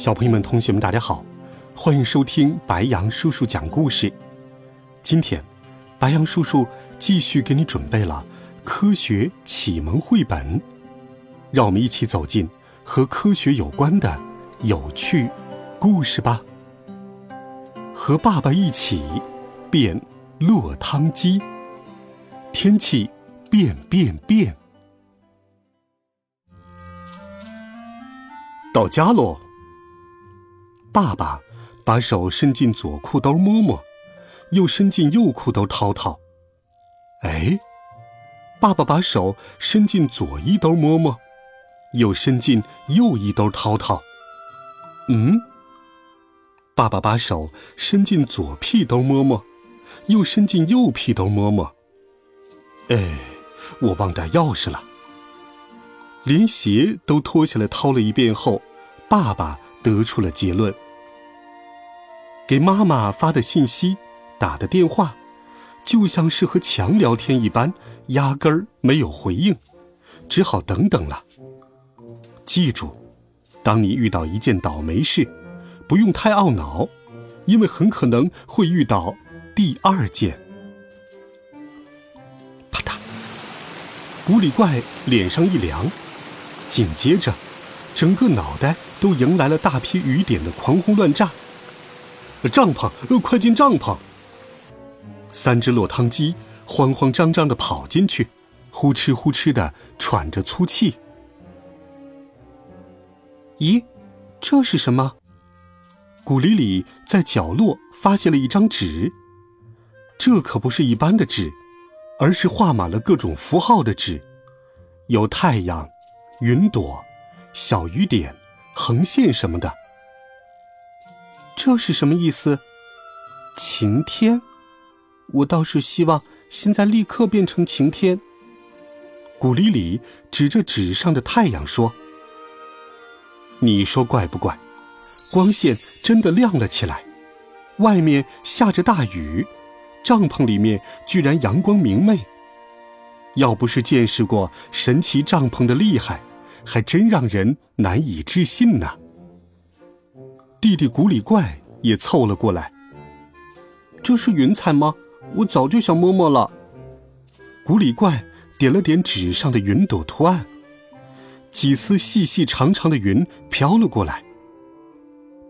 小朋友们、同学们，大家好，欢迎收听白羊叔叔讲故事。今天，白羊叔叔继续给你准备了科学启蒙绘本，让我们一起走进和科学有关的有趣故事吧。和爸爸一起变落汤鸡，天气变变变，到家喽。爸爸把手伸进左裤兜摸摸，又伸进右裤兜掏掏。哎，爸爸把手伸进左衣兜摸摸，又伸进右衣兜掏掏。嗯，爸爸把手伸进左屁兜摸摸，又伸进右屁兜摸摸。哎，我忘带钥匙了。连鞋都脱下来掏了一遍后，爸爸。得出了结论。给妈妈发的信息、打的电话，就像是和墙聊天一般，压根儿没有回应，只好等等了。记住，当你遇到一件倒霉事，不用太懊恼，因为很可能会遇到第二件。啪嗒，古里怪脸上一凉，紧接着。整个脑袋都迎来了大批雨点的狂轰乱炸。帐篷，快进帐篷！三只落汤鸡慌慌张张的跑进去，呼哧呼哧的喘着粗气。咦，这是什么？古里里在角落发现了一张纸，这可不是一般的纸，而是画满了各种符号的纸，有太阳、云朵。小雨点、横线什么的，这是什么意思？晴天？我倒是希望现在立刻变成晴天。古里里指着纸上的太阳说：“你说怪不怪？光线真的亮了起来，外面下着大雨，帐篷里面居然阳光明媚。要不是见识过神奇帐篷的厉害。”还真让人难以置信呢。弟弟古里怪也凑了过来。这是云彩吗？我早就想摸摸了。古里怪点了点纸上的云朵图案，几丝细细长长的云飘了过来。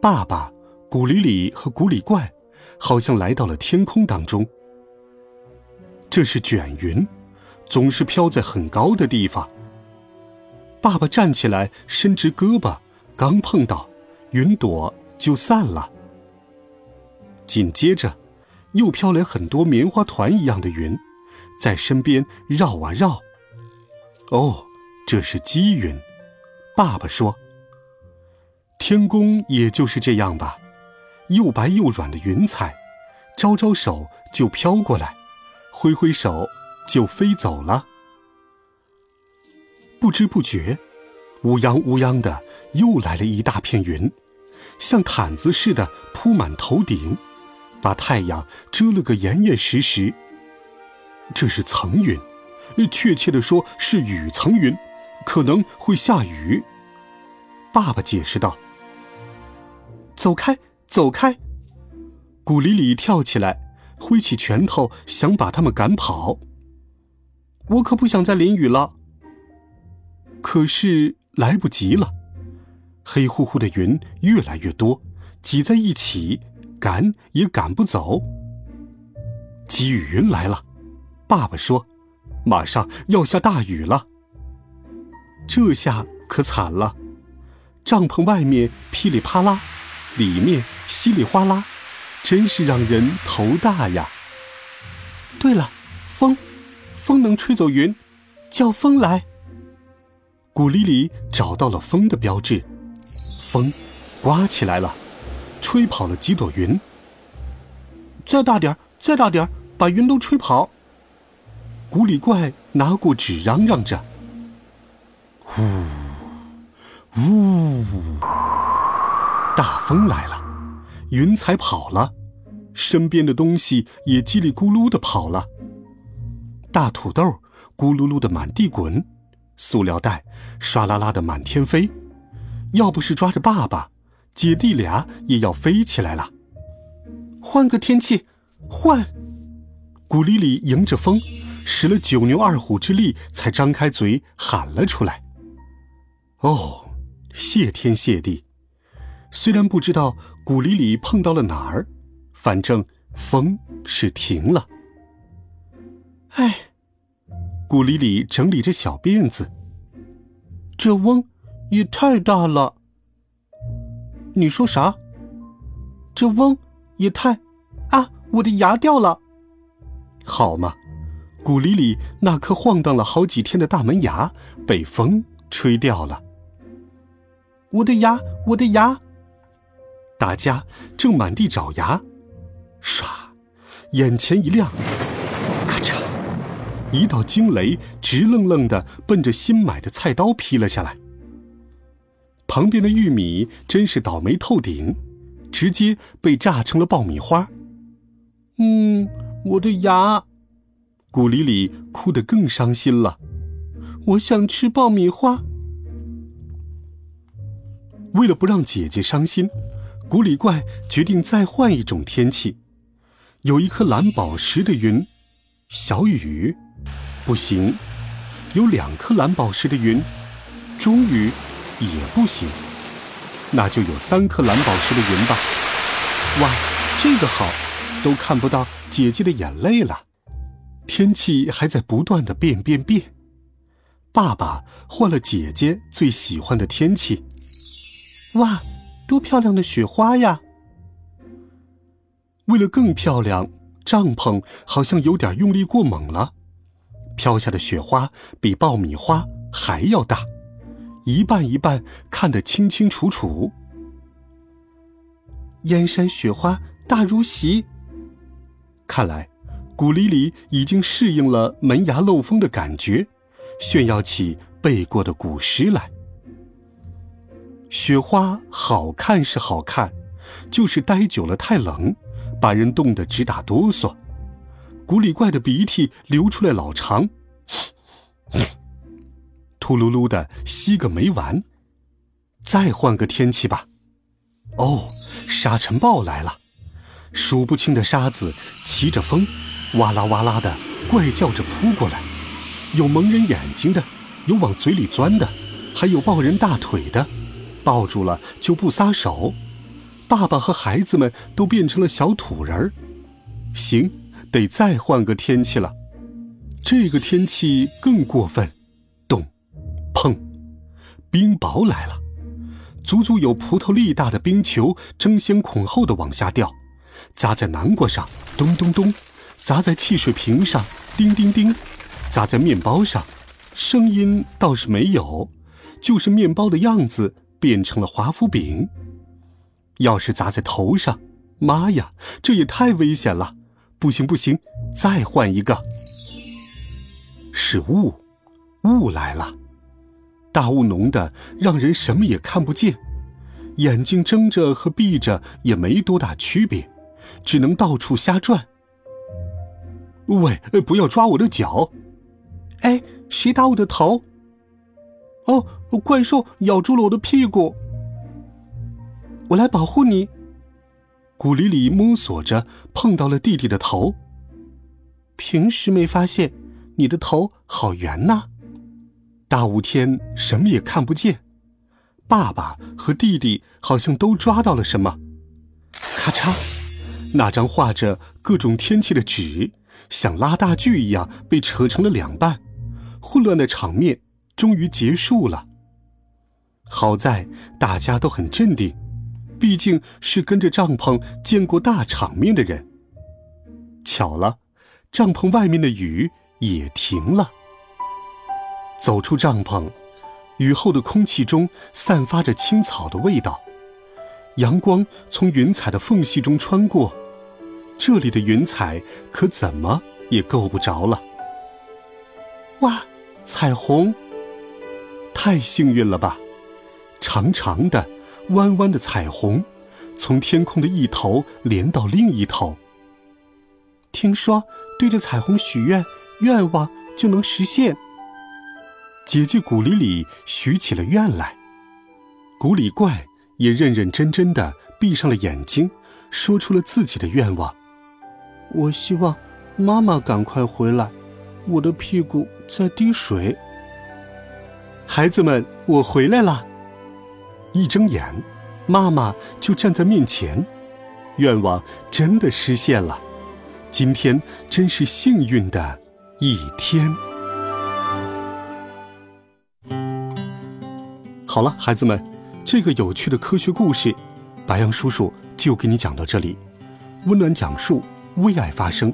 爸爸、古里里和古里怪好像来到了天空当中。这是卷云，总是飘在很高的地方。爸爸站起来，伸直胳膊，刚碰到，云朵就散了。紧接着，又飘来很多棉花团一样的云，在身边绕啊绕。哦，这是积云。爸爸说：“天宫也就是这样吧，又白又软的云彩，招招手就飘过来，挥挥手就飞走了。”不知不觉，乌泱乌泱的又来了一大片云，像毯子似的铺满头顶，把太阳遮了个严严实实。这是层云，确切的说是雨层云，可能会下雨。爸爸解释道：“走开，走开！”古里里跳起来，挥起拳头想把他们赶跑。我可不想再淋雨了。可是来不及了，黑乎乎的云越来越多，挤在一起，赶也赶不走。积雨云来了，爸爸说：“马上要下大雨了。”这下可惨了，帐篷外面噼里啪啦，里面稀里哗啦，真是让人头大呀。对了，风，风能吹走云，叫风来。古里里找到了风的标志，风刮起来了，吹跑了几朵云。再大点儿，再大点儿，把云都吹跑！古里怪拿过纸嚷嚷着：“呜，呜！”大风来了，云彩跑了，身边的东西也叽里咕噜的跑了。大土豆咕噜噜的满地滚，塑料袋唰啦啦的满天飞。要不是抓着爸爸，姐弟俩也要飞起来了。换个天气，换！古丽丽迎着风，使了九牛二虎之力，才张开嘴喊了出来：“哦，谢天谢地！虽然不知道古丽丽碰到了哪儿，反正风是停了。”哎，古里里整理着小辫子，这翁。也太大了。你说啥？这嗡也太……啊！我的牙掉了。好嘛，古里里那颗晃荡了好几天的大门牙被风吹掉了。我的牙，我的牙！大家正满地找牙，唰，眼前一亮，一道惊雷直愣愣的奔着新买的菜刀劈了下来。旁边的玉米真是倒霉透顶，直接被炸成了爆米花。嗯，我的牙，古里里哭得更伤心了。我想吃爆米花。为了不让姐姐伤心，古里怪决定再换一种天气。有一颗蓝宝石的云，小雨，不行；有两颗蓝宝石的云，终于。也不行，那就有三颗蓝宝石的云吧。哇，这个好，都看不到姐姐的眼泪了。天气还在不断的变变变。爸爸换了姐姐最喜欢的天气。哇，多漂亮的雪花呀！为了更漂亮，帐篷好像有点用力过猛了，飘下的雪花比爆米花还要大。一半一半看得清清楚楚。燕山雪花大如席。看来，古里里已经适应了门牙漏风的感觉，炫耀起背过的古诗来。雪花好看是好看，就是待久了太冷，把人冻得直打哆嗦。古里怪的鼻涕流出来老长。呼噜噜的吸个没完，再换个天气吧。哦，沙尘暴来了，数不清的沙子骑着风，哇啦哇啦的怪叫着扑过来，有蒙人眼睛的，有往嘴里钻的，还有抱人大腿的，抱住了就不撒手。爸爸和孩子们都变成了小土人儿。行，得再换个天气了。这个天气更过分。咚砰！冰雹来了，足足有葡萄粒大的冰球争先恐后的往下掉，砸在南瓜上，咚咚咚；砸在汽水瓶上，叮叮叮；砸在面包上，声音倒是没有，就是面包的样子变成了华夫饼。要是砸在头上，妈呀，这也太危险了！不行不行，再换一个。是雾，雾来了。大雾浓的，让人什么也看不见，眼睛睁着和闭着也没多大区别，只能到处瞎转。喂，不要抓我的脚！哎，谁打我的头？哦，怪兽咬住了我的屁股。我来保护你。古里里摸索着碰到了弟弟的头。平时没发现，你的头好圆呐。大雾天什么也看不见，爸爸和弟弟好像都抓到了什么，咔嚓，那张画着各种天气的纸像拉大锯一样被扯成了两半，混乱的场面终于结束了。好在大家都很镇定，毕竟是跟着帐篷见过大场面的人。巧了，帐篷外面的雨也停了。走出帐篷，雨后的空气中散发着青草的味道，阳光从云彩的缝隙中穿过，这里的云彩可怎么也够不着了。哇，彩虹！太幸运了吧！长长的、弯弯的彩虹，从天空的一头连到另一头。听说对着彩虹许愿，愿望就能实现。姐姐古里里许起了愿来，古里怪也认认真真的闭上了眼睛，说出了自己的愿望：“我希望妈妈赶快回来，我的屁股在滴水。”孩子们，我回来了。一睁眼，妈妈就站在面前，愿望真的实现了。今天真是幸运的一天。好了，孩子们，这个有趣的科学故事，白杨叔叔就给你讲到这里。温暖讲述，为爱发声。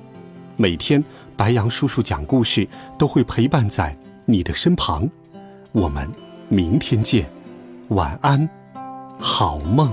每天，白杨叔叔讲故事都会陪伴在你的身旁。我们明天见，晚安，好梦。